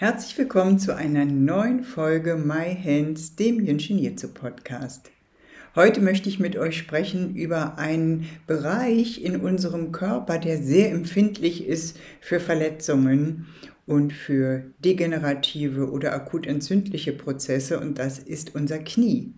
Herzlich willkommen zu einer neuen Folge My Hands, dem Jinshin Jitsu Podcast. Heute möchte ich mit euch sprechen über einen Bereich in unserem Körper, der sehr empfindlich ist für Verletzungen und für degenerative oder akut entzündliche Prozesse und das ist unser Knie.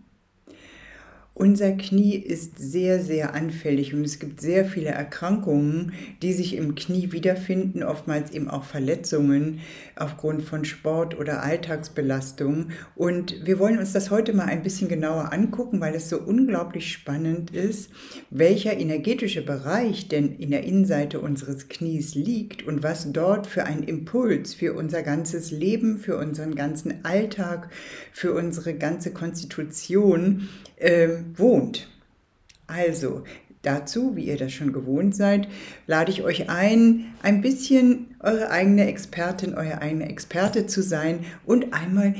Unser Knie ist sehr, sehr anfällig und es gibt sehr viele Erkrankungen, die sich im Knie wiederfinden, oftmals eben auch Verletzungen aufgrund von Sport oder Alltagsbelastung. Und wir wollen uns das heute mal ein bisschen genauer angucken, weil es so unglaublich spannend ist, welcher energetische Bereich denn in der Innenseite unseres Knies liegt und was dort für ein Impuls für unser ganzes Leben, für unseren ganzen Alltag, für unsere ganze Konstitution ähm, wohnt. Also, dazu, wie ihr das schon gewohnt seid, lade ich euch ein, ein bisschen eure eigene Expertin, euer eigener Experte zu sein und einmal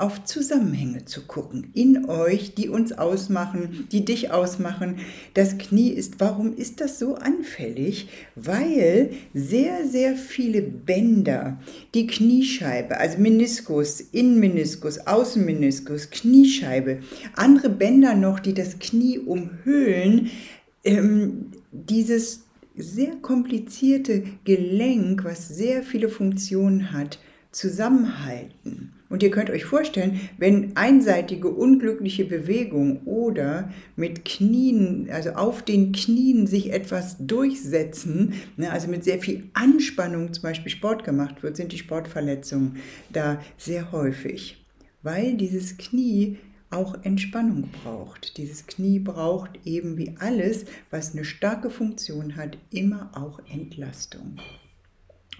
auf Zusammenhänge zu gucken in euch, die uns ausmachen, die dich ausmachen. Das Knie ist, warum ist das so anfällig? Weil sehr, sehr viele Bänder, die Kniescheibe, also Meniskus, Innenmeniskus, Außenmeniskus, Kniescheibe, andere Bänder noch, die das Knie umhüllen, ähm, dieses sehr komplizierte Gelenk, was sehr viele Funktionen hat, zusammenhalten. Und ihr könnt euch vorstellen, wenn einseitige unglückliche Bewegung oder mit Knien, also auf den Knien sich etwas durchsetzen, ne, also mit sehr viel Anspannung zum Beispiel Sport gemacht wird, sind die Sportverletzungen da sehr häufig, weil dieses Knie auch Entspannung braucht. Dieses Knie braucht eben wie alles, was eine starke Funktion hat, immer auch Entlastung.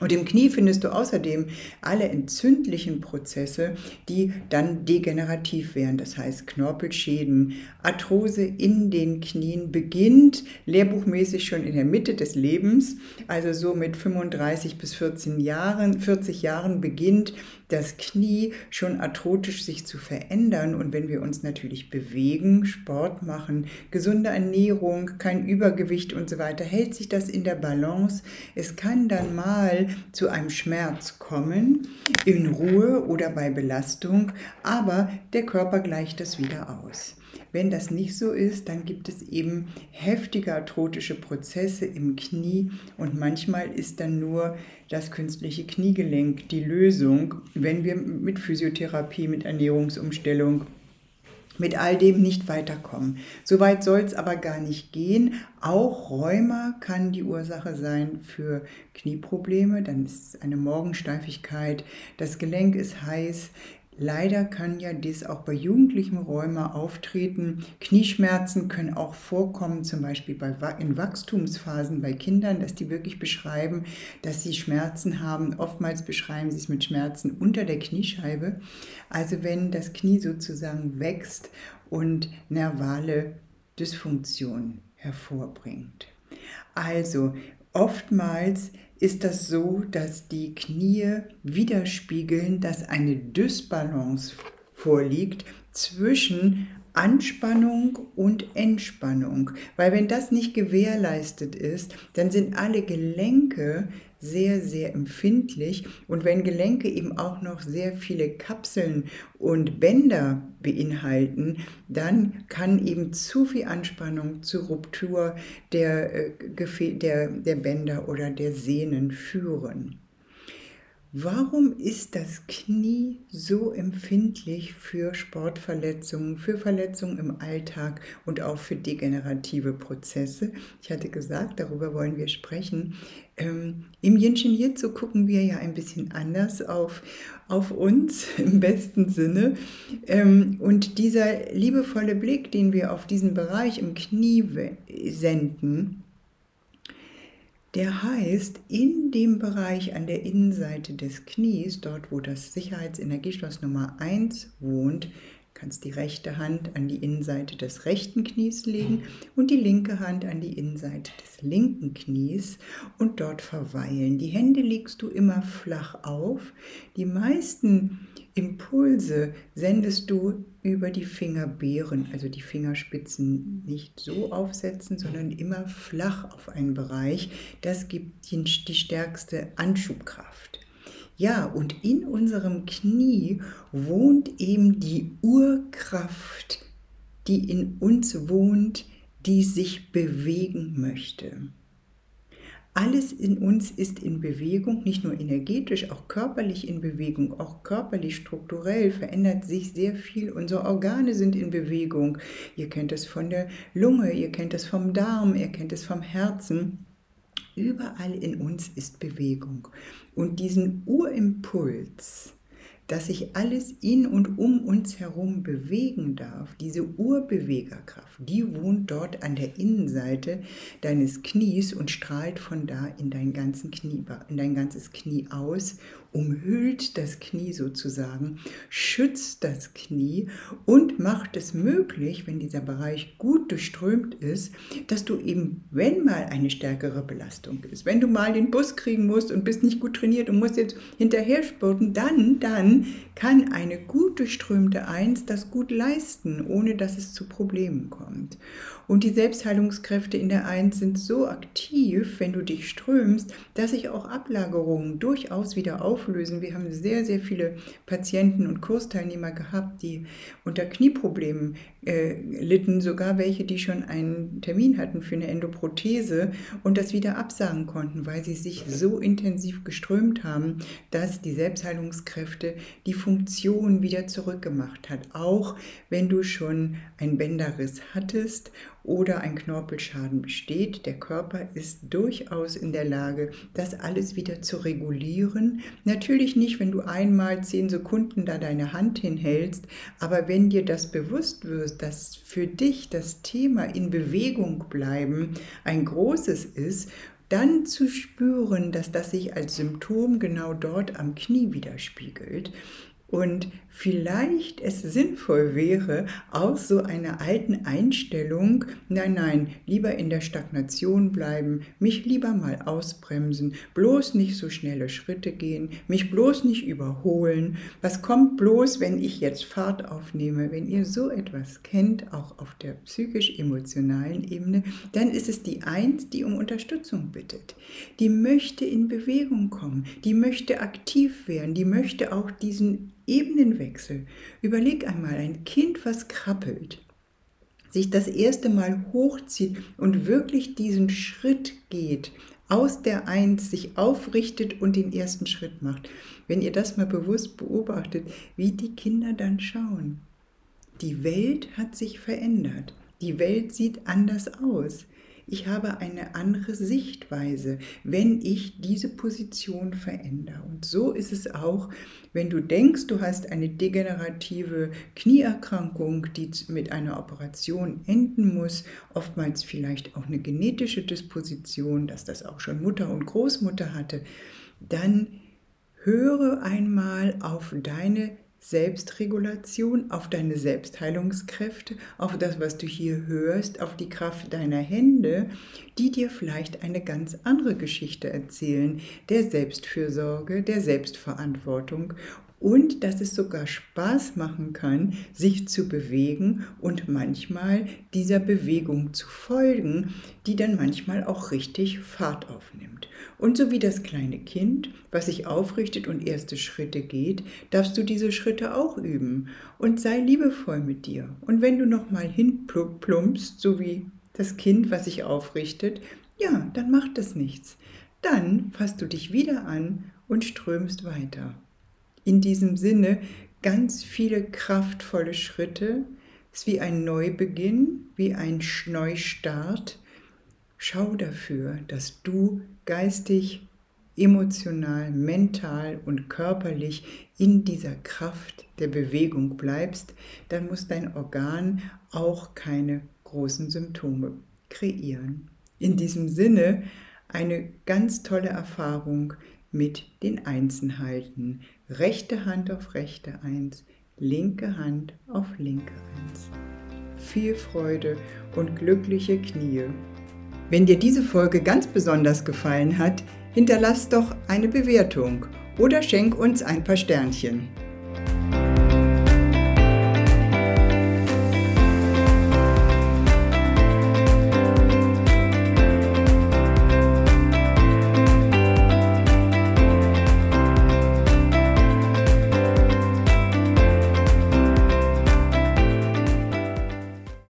Und im Knie findest du außerdem alle entzündlichen Prozesse, die dann degenerativ werden. Das heißt Knorpelschäden, Arthrose in den Knien beginnt lehrbuchmäßig schon in der Mitte des Lebens, also so mit 35 bis 14 Jahren, 40 Jahren beginnt das Knie schon arthrotisch sich zu verändern. Und wenn wir uns natürlich bewegen, Sport machen, gesunde Ernährung, kein Übergewicht und so weiter, hält sich das in der Balance. Es kann dann mal zu einem Schmerz kommen, in Ruhe oder bei Belastung, aber der Körper gleicht das wieder aus. Wenn das nicht so ist, dann gibt es eben heftige arthrotische Prozesse im Knie und manchmal ist dann nur das künstliche Kniegelenk die Lösung, wenn wir mit Physiotherapie, mit Ernährungsumstellung, mit all dem nicht weiterkommen. Soweit soll es aber gar nicht gehen. Auch Rheuma kann die Ursache sein für Knieprobleme. Dann ist eine Morgensteifigkeit, das Gelenk ist heiß, Leider kann ja dies auch bei jugendlichem Rheuma auftreten. Knieschmerzen können auch vorkommen, zum Beispiel bei, in Wachstumsphasen bei Kindern, dass die wirklich beschreiben, dass sie Schmerzen haben. Oftmals beschreiben sie es mit Schmerzen unter der Kniescheibe. Also wenn das Knie sozusagen wächst und nervale Dysfunktion hervorbringt. Also oftmals ist das so, dass die Knie widerspiegeln, dass eine Dysbalance vorliegt zwischen Anspannung und Entspannung. Weil wenn das nicht gewährleistet ist, dann sind alle Gelenke sehr, sehr empfindlich. Und wenn Gelenke eben auch noch sehr viele Kapseln und Bänder beinhalten, dann kann eben zu viel Anspannung zur Ruptur der, äh, der, der Bänder oder der Sehnen führen. Warum ist das Knie so empfindlich für Sportverletzungen, für Verletzungen im Alltag und auch für degenerative Prozesse? Ich hatte gesagt, darüber wollen wir sprechen. Ähm, Im Yinshin Jitsu gucken wir ja ein bisschen anders auf, auf uns im besten Sinne. Ähm, und dieser liebevolle Blick, den wir auf diesen Bereich im Knie senden, Der heißt, in dem Bereich an der Innenseite des Knies, dort wo das Sicherheitsenergieschloss Nummer 1 wohnt, kannst die rechte Hand an die Innenseite des rechten Knies legen und die linke Hand an die Innenseite des linken Knies und dort verweilen. Die Hände legst du immer flach auf. Die meisten Impulse sendest du über die Fingerbeeren, also die Fingerspitzen nicht so aufsetzen, sondern immer flach auf einen Bereich. Das gibt die stärkste Anschubkraft. Ja, und in unserem Knie wohnt eben die Urkraft, die in uns wohnt, die sich bewegen möchte. Alles in uns ist in Bewegung, nicht nur energetisch, auch körperlich in Bewegung, auch körperlich strukturell verändert sich sehr viel. Unsere Organe sind in Bewegung. Ihr kennt es von der Lunge, ihr kennt es vom Darm, ihr kennt es vom Herzen. Überall in uns ist Bewegung. Und diesen Urimpuls, dass sich alles in und um uns herum bewegen darf, diese Urbewegerkraft, die wohnt dort an der Innenseite deines Knies und strahlt von da in dein, ganzen Knie, in dein ganzes Knie aus umhüllt das Knie sozusagen, schützt das Knie und macht es möglich, wenn dieser Bereich gut durchströmt ist, dass du eben, wenn mal eine stärkere Belastung ist, wenn du mal den Bus kriegen musst und bist nicht gut trainiert und musst jetzt hinterher spurten, dann, dann kann eine gut durchströmte Eins das gut leisten, ohne dass es zu Problemen kommt. Und die Selbstheilungskräfte in der Eins sind so aktiv, wenn du dich strömst, dass sich auch Ablagerungen durchaus wieder auflösen. Wir haben sehr, sehr viele Patienten und Kursteilnehmer gehabt, die unter Knieproblemen äh, litten, sogar welche, die schon einen Termin hatten für eine Endoprothese und das wieder absagen konnten, weil sie sich so intensiv geströmt haben, dass die Selbstheilungskräfte die Funktion wieder zurückgemacht hat. Auch wenn du schon einen Bänderriss hattest oder ein Knorpelschaden besteht. Der Körper ist durchaus in der Lage, das alles wieder zu regulieren. Natürlich nicht, wenn du einmal zehn Sekunden da deine Hand hinhältst, aber wenn dir das bewusst wird, dass für dich das Thema in Bewegung bleiben ein großes ist dann zu spüren, dass das sich als Symptom genau dort am Knie widerspiegelt und vielleicht es sinnvoll wäre, aus so einer alten Einstellung, nein, nein, lieber in der Stagnation bleiben, mich lieber mal ausbremsen, bloß nicht so schnelle Schritte gehen, mich bloß nicht überholen. Was kommt bloß, wenn ich jetzt Fahrt aufnehme? Wenn ihr so etwas kennt, auch auf der psychisch-emotionalen Ebene, dann ist es die Eins, die um Unterstützung bittet. Die möchte in Bewegung kommen, die möchte aktiv werden, die möchte auch diesen Ebenenwechsel. Überleg einmal, ein Kind, was krabbelt, sich das erste Mal hochzieht und wirklich diesen Schritt geht, aus der Eins sich aufrichtet und den ersten Schritt macht. Wenn ihr das mal bewusst beobachtet, wie die Kinder dann schauen. Die Welt hat sich verändert. Die Welt sieht anders aus ich habe eine andere Sichtweise, wenn ich diese Position verändere. Und so ist es auch, wenn du denkst, du hast eine degenerative Knieerkrankung, die mit einer Operation enden muss, oftmals vielleicht auch eine genetische Disposition, dass das auch schon Mutter und Großmutter hatte, dann höre einmal auf deine Selbstregulation, auf deine Selbstheilungskräfte, auf das, was du hier hörst, auf die Kraft deiner Hände, die dir vielleicht eine ganz andere Geschichte erzählen, der Selbstfürsorge, der Selbstverantwortung und dass es sogar Spaß machen kann, sich zu bewegen und manchmal dieser Bewegung zu folgen, die dann manchmal auch richtig Fahrt aufnimmt. Und so wie das kleine Kind, was sich aufrichtet und erste Schritte geht, darfst du diese Schritte auch üben und sei liebevoll mit dir. Und wenn du nochmal hinplumpst, so wie das Kind, was sich aufrichtet, ja, dann macht es nichts. Dann fasst du dich wieder an und strömst weiter in diesem Sinne ganz viele kraftvolle Schritte. Es ist wie ein Neubeginn, wie ein Neustart. Schau dafür, dass du geistig, emotional, mental und körperlich in dieser Kraft der Bewegung bleibst, dann muss dein Organ auch keine großen Symptome kreieren. In diesem Sinne eine ganz tolle Erfahrung mit den Einsen halten. Rechte Hand auf rechte Eins, linke Hand auf linke Eins. Viel Freude und glückliche Knie. Wenn dir diese Folge ganz besonders gefallen hat, hinterlass doch eine Bewertung oder schenk uns ein paar Sternchen.